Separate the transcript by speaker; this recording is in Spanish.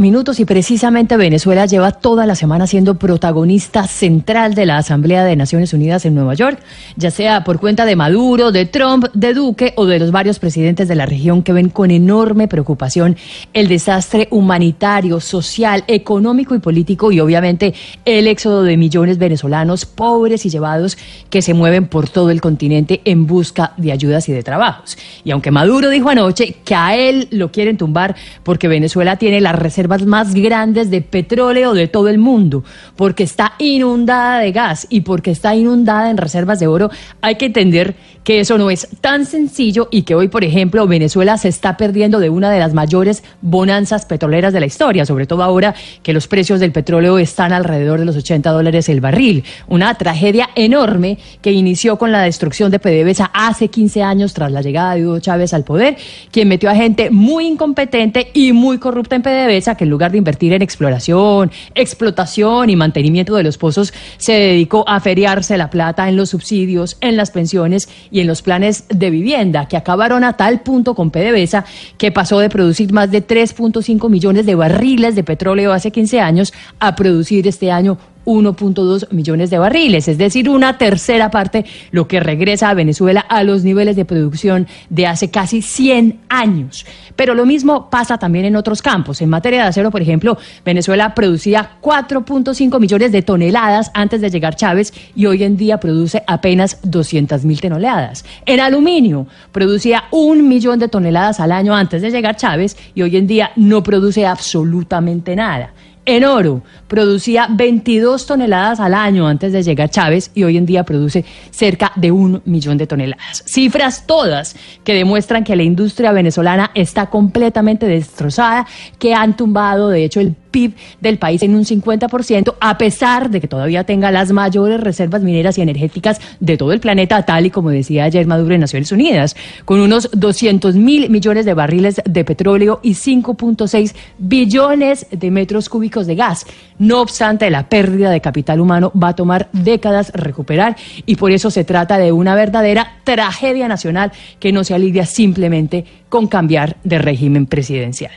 Speaker 1: Minutos y precisamente Venezuela lleva toda la semana siendo protagonista central de la Asamblea de Naciones Unidas en Nueva York, ya sea por cuenta de Maduro, de Trump, de Duque o de los varios presidentes de la región que ven con enorme preocupación el desastre humanitario, social, económico y político y obviamente el éxodo de millones de venezolanos pobres y llevados que se mueven por todo el continente en busca de ayudas y de trabajos. Y aunque Maduro dijo anoche que a él lo quieren tumbar porque Venezuela tiene la reserva más grandes de petróleo de todo el mundo, porque está inundada de gas y porque está inundada en reservas de oro, hay que entender que eso no es tan sencillo y que hoy, por ejemplo, Venezuela se está perdiendo de una de las mayores bonanzas petroleras de la historia, sobre todo ahora que los precios del petróleo están alrededor de los 80 dólares el barril. Una tragedia enorme que inició con la destrucción de PDVSA hace 15 años tras la llegada de Hugo Chávez al poder, quien metió a gente muy incompetente y muy corrupta en PDVSA que en lugar de invertir en exploración, explotación y mantenimiento de los pozos, se dedicó a feriarse la plata en los subsidios, en las pensiones y en los planes de vivienda, que acabaron a tal punto con PDVSA que pasó de producir más de 3.5 millones de barriles de petróleo hace 15 años a producir este año 1.2 millones de barriles, es decir, una tercera parte, lo que regresa a Venezuela a los niveles de producción de hace casi 100 años. Pero lo mismo pasa también en otros campos. En materia de acero, por ejemplo, Venezuela producía 4.5 millones de toneladas antes de llegar Chávez y hoy en día produce apenas 200 mil toneladas. En aluminio, producía un millón de toneladas al año antes de llegar Chávez y hoy en día no produce absolutamente nada. En oro, producía 22 toneladas al año antes de llegar Chávez y hoy en día produce cerca de un millón de toneladas. Cifras todas que demuestran que la industria venezolana está completamente destrozada, que han tumbado, de hecho, el PIB del país en un 50%, a pesar de que todavía tenga las mayores reservas mineras y energéticas de todo el planeta, tal y como decía ayer Maduro en Naciones Unidas, con unos 200 mil millones de barriles de petróleo y 5.6 billones de metros cúbicos de gas. No obstante, la pérdida de capital humano va a tomar décadas recuperar y por eso se trata de una verdadera tragedia nacional que no se alivia simplemente con cambiar de régimen presidencial.